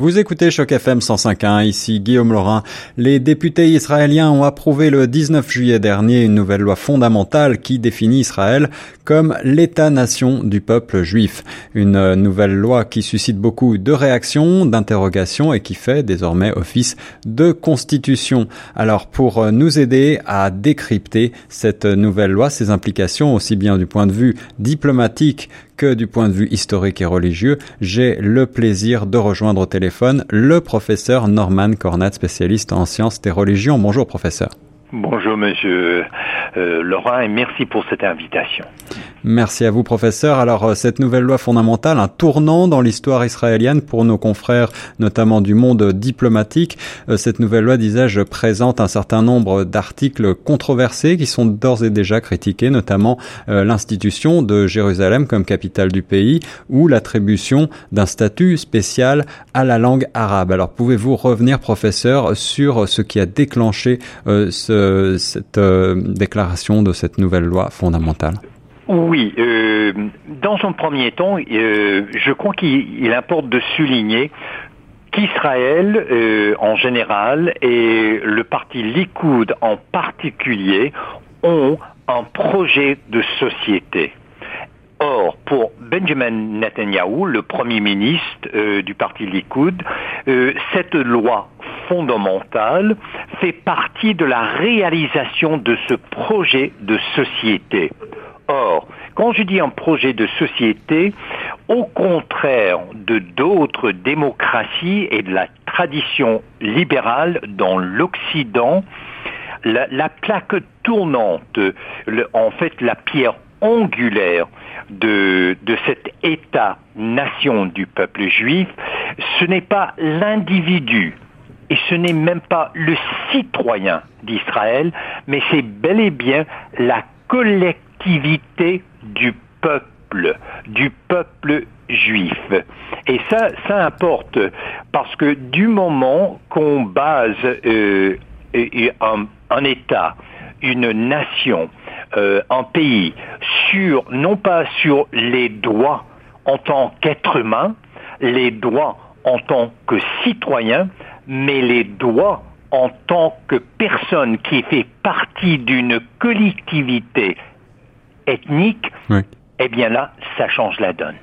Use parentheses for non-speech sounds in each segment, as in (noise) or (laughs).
Vous écoutez Choc FM 105.1, ici Guillaume Laurin. Les députés israéliens ont approuvé le 19 juillet dernier une nouvelle loi fondamentale qui définit Israël comme l'État-nation du peuple juif. Une nouvelle loi qui suscite beaucoup de réactions, d'interrogations et qui fait désormais office de constitution. Alors pour nous aider à décrypter cette nouvelle loi, ses implications aussi bien du point de vue diplomatique que du point de vue historique et religieux, j'ai le plaisir de rejoindre au téléphone le professeur Norman Cornat, spécialiste en sciences des religions. Bonjour professeur. Bonjour Monsieur euh, Laurent et merci pour cette invitation. Merci à vous professeur. Alors euh, cette nouvelle loi fondamentale, un tournant dans l'histoire israélienne pour nos confrères notamment du monde diplomatique. Euh, cette nouvelle loi, disais-je, présente un certain nombre d'articles controversés qui sont d'ores et déjà critiqués, notamment l'institution de Jérusalem comme capitale du pays ou l'attribution d'un statut spécial à la langue arabe. Alors pouvez-vous revenir professeur sur ce qui a déclenché ce cette euh, déclaration de cette nouvelle loi fondamentale? Oui, euh, dans un premier temps, euh, je crois qu'il importe de souligner qu'Israël en général et le parti Likoud en particulier ont un projet de société. Or, pour Benjamin Netanyahu, le Premier ministre du parti Likoud, cette loi fondamentale fait partie de la réalisation de ce projet de société. Or, quand je dis un projet de société, au contraire de d'autres démocraties et de la tradition libérale dans l'Occident, la, plaque tournante, en fait la pierre angulaire de, de cet État-nation du peuple juif, ce n'est pas l'individu et ce n'est même pas le citoyen d'Israël, mais c'est bel et bien la collectivité du peuple, du peuple juif. Et ça, ça importe parce que du moment qu'on base euh, un, État, une nation, euh, un pays sur non pas sur les droits en tant qu'être humain, les droits en tant que citoyen, mais les droits en tant que personne qui fait partie d'une collectivité ethnique, eh bien là, ça change la donne.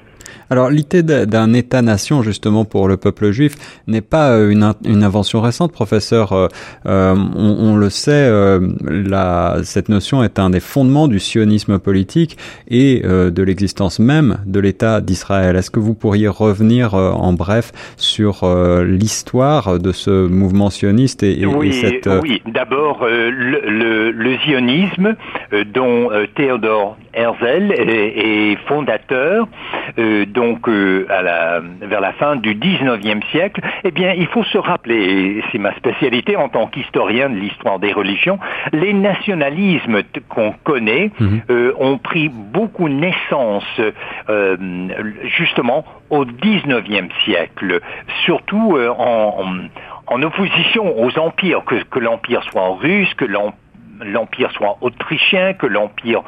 Alors l'idée d'un État-nation justement pour le peuple juif n'est pas euh, une, une, invention récente, professeur. Euh, euh on, on, le sait, euh, la, cette notion est un des fondements du sionisme politique et euh, de l'existence même de l'État d'Israël. Est-ce que vous pourriez revenir en bref sur l'histoire de ce mouvement sioniste et, oui, cette... Oui, d'abord le, le, le, zionisme dont Théodore Herzl est, fondateur donc euh, à la, vers la fin du 19e siècle, eh bien, il faut se rappeler, c'est ma spécialité en tant qu'historien de l'histoire des religions, les nationalismes qu'on connaît mhm. euh, ont pris beaucoup naissance euh, justement au 19e siècle, surtout en, en, opposition aux empires, que, que l'empire soit russe, que l'empire l'empire soit autrichien, que l'empire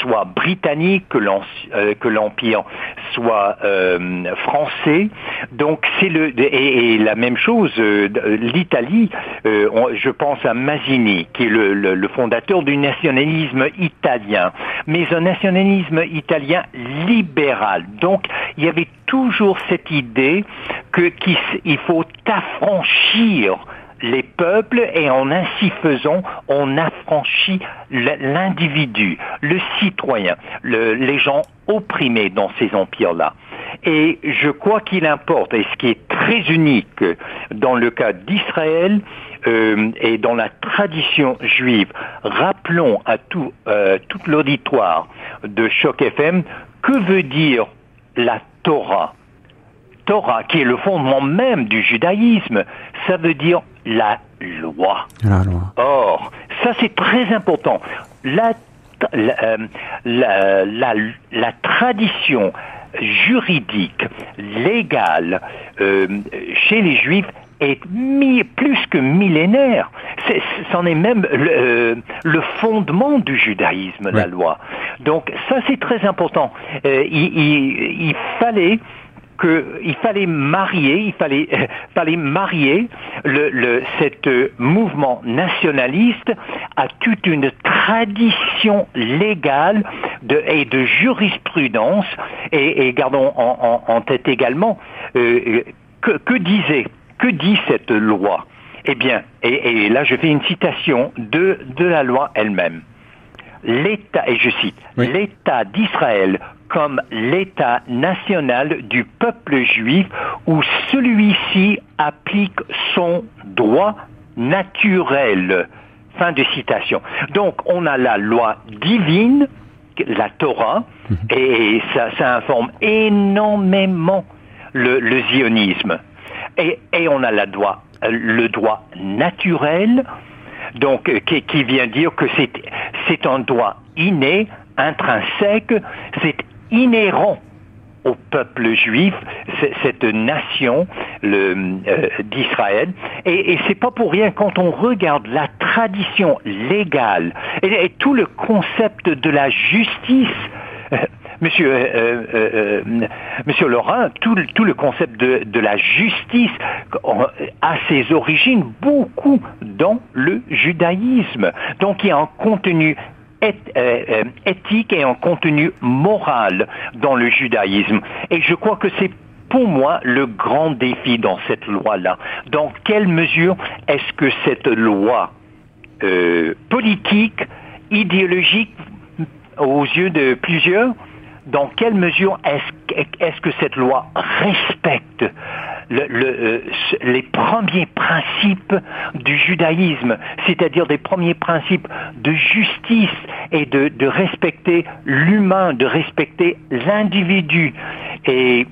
soit britannique, que euh, l'empire soit euh, français. Donc c'est le et, la même chose euh, l'Italie. je pense à Mazzini qui est le, fondateur du nationalisme italien, mais un nationalisme italien libéral. Donc il y avait toujours cette idée que qu'il faut affranchir les peuples et en ainsi faisant, on affranchit l'individu, le citoyen, les gens opprimés dans ces empires-là. Et je crois qu'il importe, et ce qui est très unique dans le cas d'Israël, euh, et dans la tradition juive, rappelons à tout, euh, tout l'auditoire de Choc FM que veut dire la Torah? Torah, qui est le fondement même du judaïsme, ça veut dire la loi. Or, ça c'est très important. La, la, euh, la, tradition juridique, légale, euh, chez les juifs est plus que millénaire. C'en est, même euh, le, fondement du judaïsme, la loi. Donc ça c'est très important. il, il, fallait qu'il fallait marier, il fallait, fallait marier le, le, cet mouvement nationaliste à toute une tradition légale de, et de jurisprudence. Et, et gardons en, en, en, tête également euh, que, que disait, que dit cette loi? Eh bien, et, et là je fais une citation de, de la loi elle-même l'État, et je cite, oui. l'État d'Israël comme l'État national du peuple juif où celui-ci applique son droit naturel. Fin de citation. Donc on a la loi divine, la Torah, et ça, ça informe énormément le, le zionisme. Et, et, on a la droit, le droit naturel, donc qui, qui vient dire que c'est c'est un droit inné, intrinsèque, c'est inhérent au peuple juif, cette nation euh, d'Israël. Et, et c'est pas pour rien quand on regarde la tradition légale et, tout le concept de la justice. Euh, Monsieur, euh, euh, Monsieur Laurent, tout, tout, le concept de, de, la justice a ses origines beaucoup dans le judaïsme. Donc il y a un contenu éthique et un contenu moral dans le judaïsme. Et je crois que c'est pour moi le grand défi dans cette loi-là. Dans quelle mesure est-ce que cette loi euh, politique, idéologique, aux yeux de plusieurs, dans quelle mesure est-ce est que cette loi respecte le, le, euh, les premiers principes du judaïsme, c'est-à-dire des premiers principes de justice et de, de respecter l'humain, de respecter l'individu. Et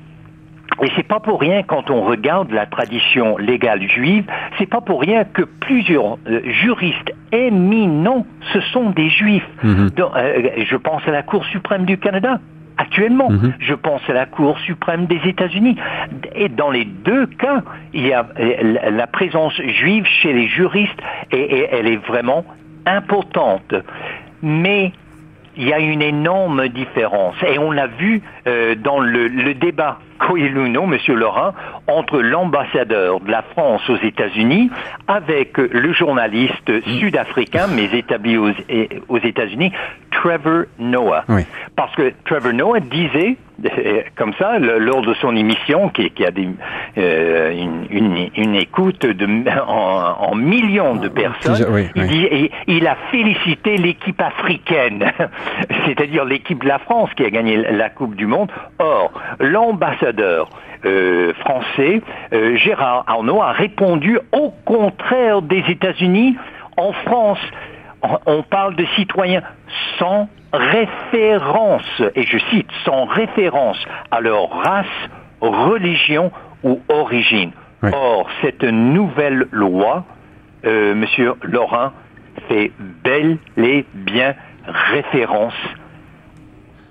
et c'est pas pour rien quand on regarde la tradition légale juive, c'est pas pour rien que plusieurs euh, juristes éminents ce sont des juifs. Donc, euh, je pense à la Cour suprême du Canada actuellement. -hmm. Je pense à la Cour suprême des États-Unis. Et dans les deux cas, il y a la présence juive chez les juristes et, et elle est vraiment importante. Mais il y a une énorme différence et on l'a vu euh, dans le, le débat Coelho, Monsieur Laurent, entre l'ambassadeur de la France aux États-Unis avec le journaliste sud-africain mais établi aux, aux États-Unis, Trevor Noah. Oui. Parce que Trevor Noah disait comme ça, le, lors de son émission, qui, qui a des, euh, une, une, une, écoute de, en, en, millions de personnes, oui, il, dit, et, il a félicité l'équipe africaine, (laughs) c'est-à-dire l'équipe de la France qui a gagné la Coupe du Monde. Or, l'ambassadeur euh, français, euh, Gérard Arnaud, a répondu au contraire des États-Unis. En France, on parle de citoyens sans référence, et je cite, sans référence à leur race, religion ou origine. Oui. Or, cette nouvelle loi, euh, Monsieur Laurent, fait bel et bien référence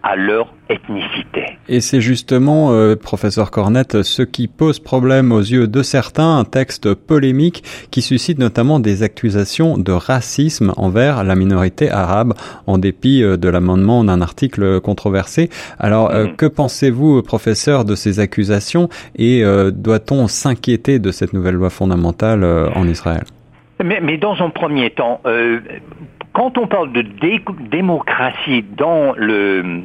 à leur ethnicité. Et c'est justement, euh, professeur Cornette, ce qui pose problème aux yeux de certains, un texte polémique qui suscite notamment des accusations de racisme envers la minorité arabe, en dépit euh, de l'amendement d'un article controversé. Alors, euh, mmh. que pensez-vous, professeur, de ces accusations et euh, doit-on s'inquiéter de cette nouvelle loi fondamentale euh, en Israël? Mais, mais, dans un premier temps, quand on parle de dé démocratie dans le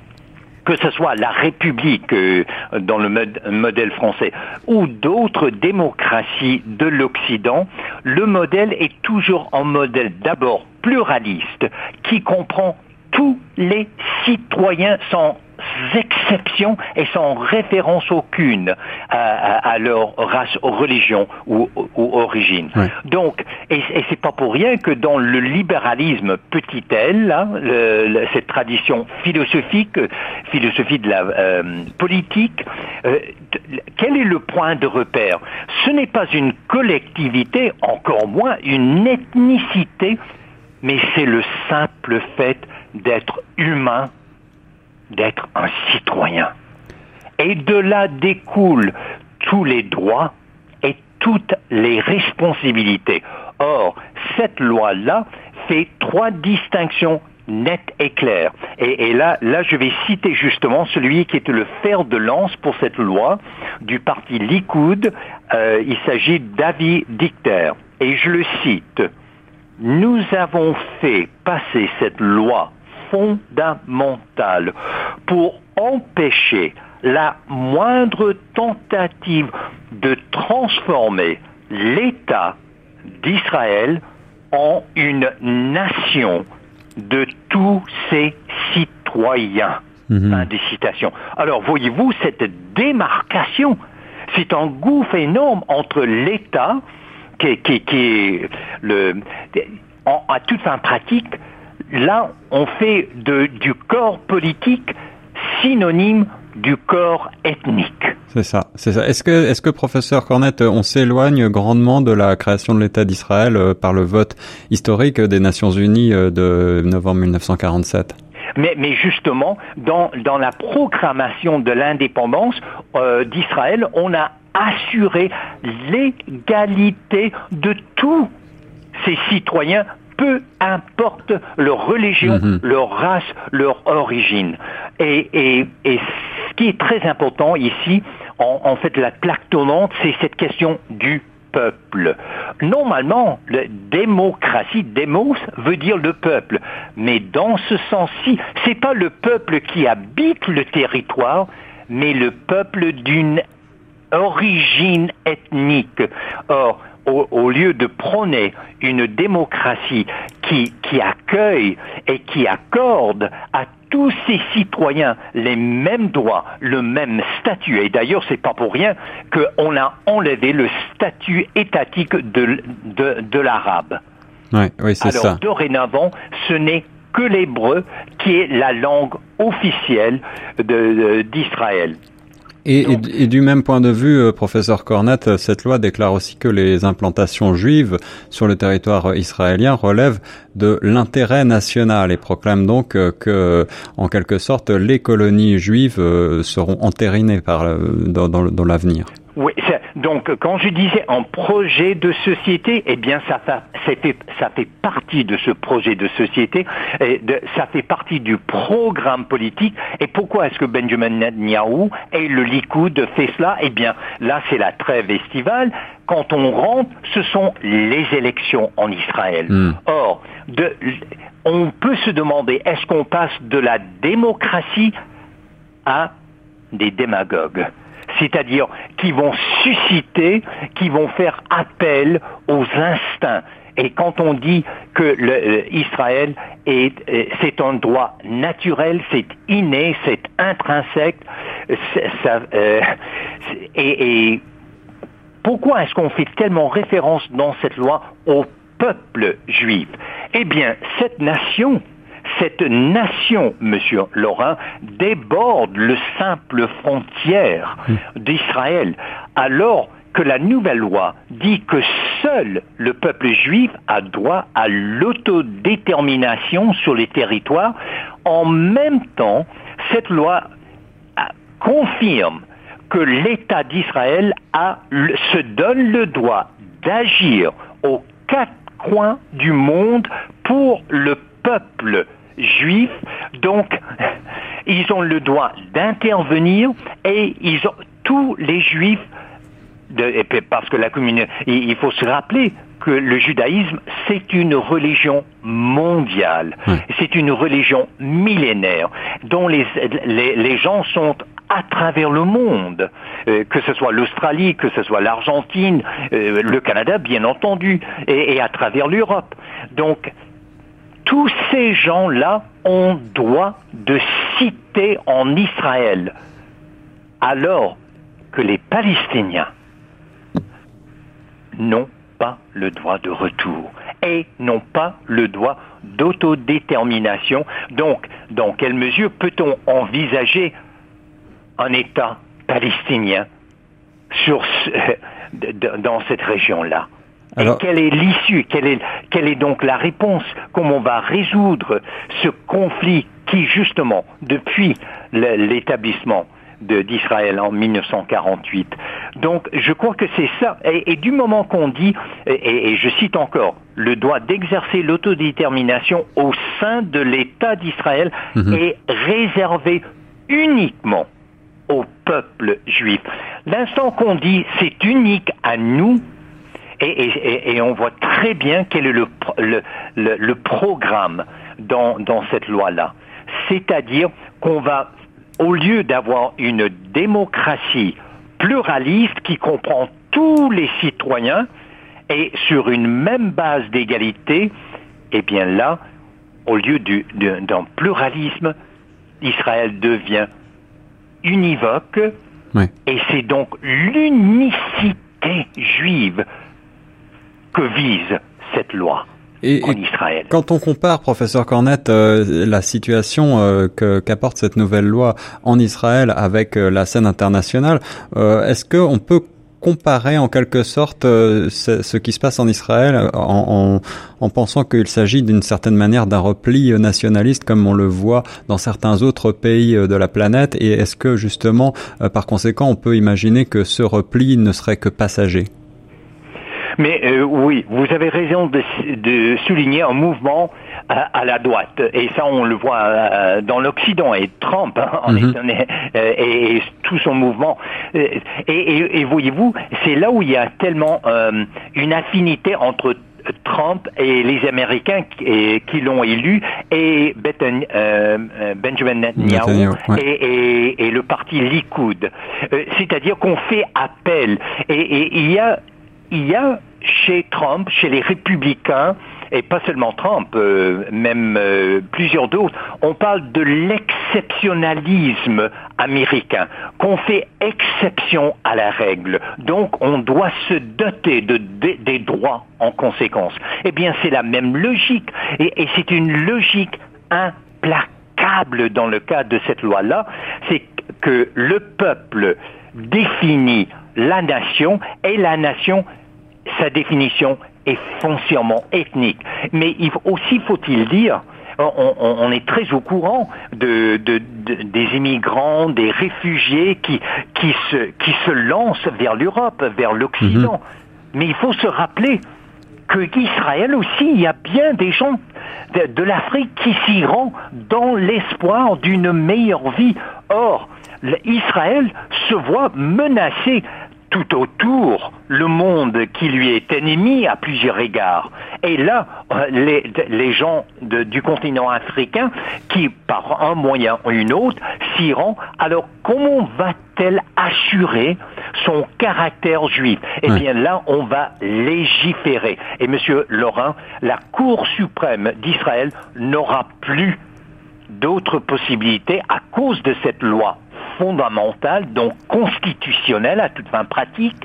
que ce soit la République euh, dans le modèle français ou d'autres démocraties de l'Occident, le modèle est toujours un modèle d'abord pluraliste qui comprend tous les citoyens sans exception et sans référence aucune à, à, à leur race, religion ou, ou origine. Donc, et, et c'est pas pour rien que dans le libéralisme petit L, le, le, cette tradition philosophique, philosophie de la euh, politique, euh, quel est le point de repère? Ce n'est pas une collectivité, encore moins une ethnicité, mais c'est le simple fait d'être humain d'être un citoyen. Et de là découlent tous les droits et toutes les responsabilités. Or, cette loi-là fait trois distinctions net et clair. Et, là, là, je vais citer justement celui qui était le fer de lance pour cette loi du parti Likoud. Euh, il s'agit d'Avi Dicter. Et je le cite. Nous avons fait passer cette loi fondamentale pour empêcher la moindre tentative de transformer l'État d'Israël en une nation de tous ses citoyens. Mhm. des citations. Alors voyez-vous, cette démarcation, c'est un gouffre énorme entre l'État, qui, est le, à toute fin pratique, là, on fait du corps politique synonyme du corps ethnique. C'est ça, c'est ça. Est-ce que, est-ce que professeur Cornette, on s'éloigne grandement de la création de l'État d'Israël euh, par le vote historique des Nations Unies euh, de novembre 1947 mais, mais, justement, dans, dans la proclamation de l'indépendance euh, d'Israël, on a assuré l'égalité de tous ces citoyens peu importe leur religion, mhm. leur race, leur origine. Et, et, et, ce qui est très important ici, en, en fait, la plaque tournante, c'est cette question du peuple. Normalement, la démocratie, démos, veut dire le peuple. Mais dans ce sens-ci, c'est pas le peuple qui habite le territoire, mais le peuple d'une origine ethnique. Or, au, lieu de prôner une démocratie qui, qui accueille et qui accorde à tous ses citoyens les mêmes droits, le même statut. Et d'ailleurs, c'est pas pour rien qu'on a enlevé le statut étatique de, de, de l'arabe. Oui, oui, c'est Alors, ça. dorénavant, ce n'est que l'hébreu qui est la langue officielle d'Israël. Et, et, du même point de vue, euh, professeur Cornette, cette loi déclare aussi que les implantations juives sur le territoire israélien relèvent de l'intérêt national et proclame donc euh, que, en quelque sorte, les colonies juives euh, seront entérinées par, dans, dans, dans l'avenir. Oui, donc quand je disais en projet de société, eh bien ça fait, ça fait partie de ce projet de société, et de, ça fait partie du programme politique. Et pourquoi est-ce que Benjamin Netanyahu et le Likoud fait cela? Eh bien là c'est la trêve estivale. Quand on rentre, ce sont les élections en Israël. Hmm. Or, de, on peut se demander est-ce qu'on passe de la démocratie à des démagogues? C'est-à-dire qui vont susciter, qui vont faire appel aux instincts. Et quand on dit que euh, Israël est, euh, c'est un droit naturel, c'est inné, c'est intrinsèque, euh, et, et pourquoi est-ce qu'on fait tellement référence dans cette loi au peuple juif? Eh bien, cette nation, cette nation, monsieur Laurent, déborde le simple frontière d'Israël, alors que la nouvelle loi dit que seul le peuple juif a droit à l'autodétermination sur les territoires. En même temps, cette loi confirme que l'État d'Israël se donne le droit d'agir aux quatre coins du monde pour le peuple juif, donc ils ont le droit d'intervenir et ils ont tous les juifs de, parce que la communauté, il faut se rappeler que le judaïsme, c'est une religion mondiale. C'est une religion millénaire dont les, les, gens sont à travers le monde, euh, que ce soit l'Australie, que ce soit l'Argentine, euh, le Canada, bien entendu, et, et à travers l'Europe. Donc, tous ces gens-là ont droit de citer en Israël, alors que les Palestiniens n'ont pas le droit de retour et n'ont pas le droit d'autodétermination. Donc, dans quelle mesure peut-on envisager un État palestinien (laughs) dans cette région-là? Et quelle est l'issue quelle est, quelle est donc la réponse? Comment on va résoudre ce conflit qui, justement, depuis l'établissement d'Israël en 1948. Donc je crois que c'est ça. Et, du moment qu'on dit, et, je cite encore, le droit d'exercer l'autodétermination au sein de l'État d'Israël mhm. est réservé uniquement au peuple juif. L'instant qu'on dit c'est unique à nous, et, on voit très bien quel est le, le, programme dans, dans cette loi-là. C'est-à-dire qu'on va, au lieu d'avoir une démocratie pluraliste qui comprend tous les citoyens et sur une même base d'égalité, eh bien là, au lieu d'un pluralisme, Israël devient univoque et c'est donc l'unicité juive que vise cette loi. Et, en Israël. Quand on compare, professeur Cornette, euh, la situation euh, qu'apporte cette nouvelle loi en Israël avec euh, la scène internationale, est-ce qu'on peut comparer en quelque sorte ce, qui se passe en Israël en, en pensant qu'il s'agit d'une certaine manière d'un repli nationaliste comme on le voit dans certains autres pays de la planète? Et est-ce que justement, par conséquent, on peut imaginer que ce repli ne serait que passager? Mais euh, oui, vous avez raison de, de souligner un mouvement à, la droite. Et ça, on le voit euh, dans l'Occident. Et Trump, hein, en euh, et, tout son mouvement. Et, et, voyez-vous, c'est là où il y a tellement une affinité entre Trump et les Américains qui, qui l'ont élu et Benjamin Netanyahu et, et, le parti Likoud. C'est-à-dire qu'on fait appel. Et, il y a il y a chez Trump, chez les républicains, et pas seulement Trump, euh, même euh, plusieurs d'autres, on parle de l'exceptionnalisme américain, qu'on fait exception à la règle. Donc on doit se doter de, des droits en conséquence. Eh bien c'est la même logique, et, c'est une logique implacable dans le cadre de cette loi-là, c'est que le peuple définit la nation et la nation sa définition est foncièrement ethnique. Mais il, aussi faut-il dire, on, est très au courant de, des immigrants, des réfugiés qui, qui, se, qui se lancent vers l'Europe, vers l'Occident. Mhm. Mais il faut se rappeler que qu'Israël aussi, il y a bien des gens de, de l'Afrique qui s'y rendent dans l'espoir d'une meilleure vie. Or, Israël se voit menacé tout autour le monde qui lui est ennemi à plusieurs égards. Et là, euh, les, gens du continent africain qui, par un moyen ou une autre, s'y rendent, alors comment va-t-elle assurer son caractère juif? Eh bien là, on va légiférer. Et Monsieur Laurent, la Cour suprême d'Israël n'aura plus d'autres possibilités à cause de cette loi fondamentale, donc constitutionnelle à toute fin pratique.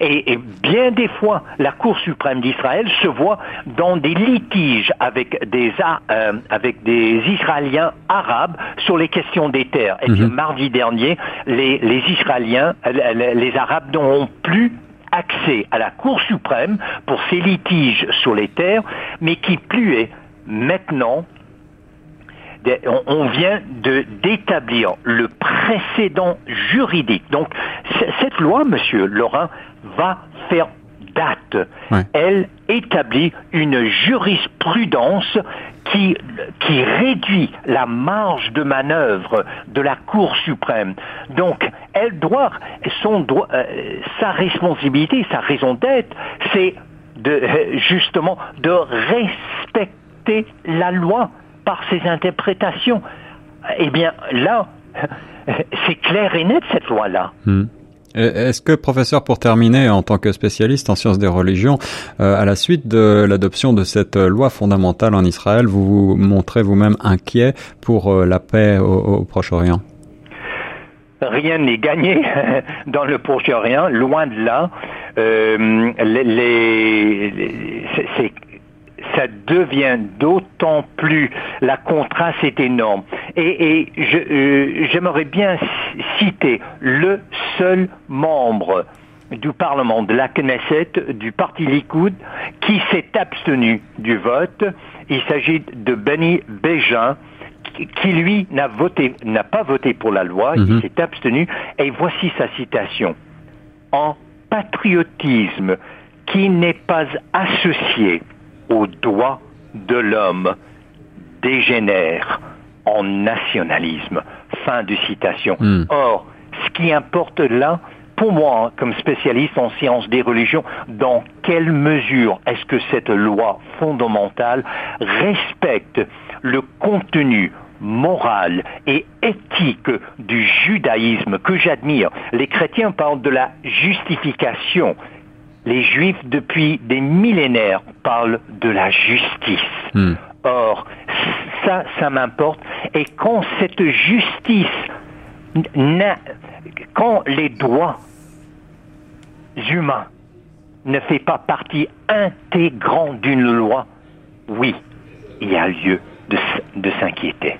Et, bien des fois, la Cour suprême d'Israël se voit dans des litiges avec des, euh, avec des Israéliens arabes sur les questions des terres. Et puis mhm. mardi dernier, les, les Israéliens, les, les Arabes n'ont plus accès à la Cour suprême pour ces litiges sur les terres, mais qui plus est maintenant on vient de d'établir le précédent juridique. Donc cette loi, Monsieur Laurent, va faire date. Elle établit une jurisprudence qui, qui réduit la marge de manœuvre de la Cour suprême. Donc, elle doit, son droit, euh, sa responsabilité, sa raison d'être, c'est de, justement de respecter la loi par ses interprétations. Eh bien, là, (laughs) c'est clair et net cette loi-là. Hmm. Est-ce que, professeur, pour terminer, en tant que spécialiste en sciences des religions, euh, à la suite de l'adoption de cette loi fondamentale en Israël, vous vous montrez vous-même inquiet pour euh, la paix au, Proche-Orient? Rien n'est gagné (laughs) dans le Proche-Orient, loin de là. Euh, les, c'est ça devient d'autant plus, la contraste est énorme. Et, euh, j'aimerais bien citer le seul membre du Parlement de la Knesset, du parti Likoud, qui s'est abstenu du vote. Il s'agit de Benny Bégin, qui lui n'a voté, n'a pas voté pour la loi, il Mhm. s'est abstenu. Et voici sa citation. En patriotisme qui n'est pas associé aux droits de l'homme dégénère en nationalisme. Fin de citation. Mm. Or, ce qui importe là, pour moi, comme spécialiste en sciences des religions, dans quelle mesure est-ce que cette loi fondamentale respecte le contenu moral et éthique du judaïsme que j'admire? Les chrétiens parlent de la justification. Les juifs, depuis des millénaires, parlent de la justice. Hmm. Or, ça, ça m'importe. Et quand cette justice, quand les droits humains ne fait pas partie intégrante d'une loi, oui, il y a lieu de s'inquiéter.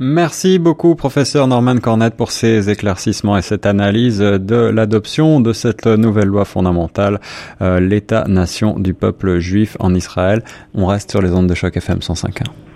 Merci beaucoup, professeur Norman Cornette, pour ces éclaircissements et cette analyse de l'adoption de cette nouvelle loi fondamentale, euh, l'État-nation du peuple juif en Israël. On reste sur les ondes de choc FM 105.1.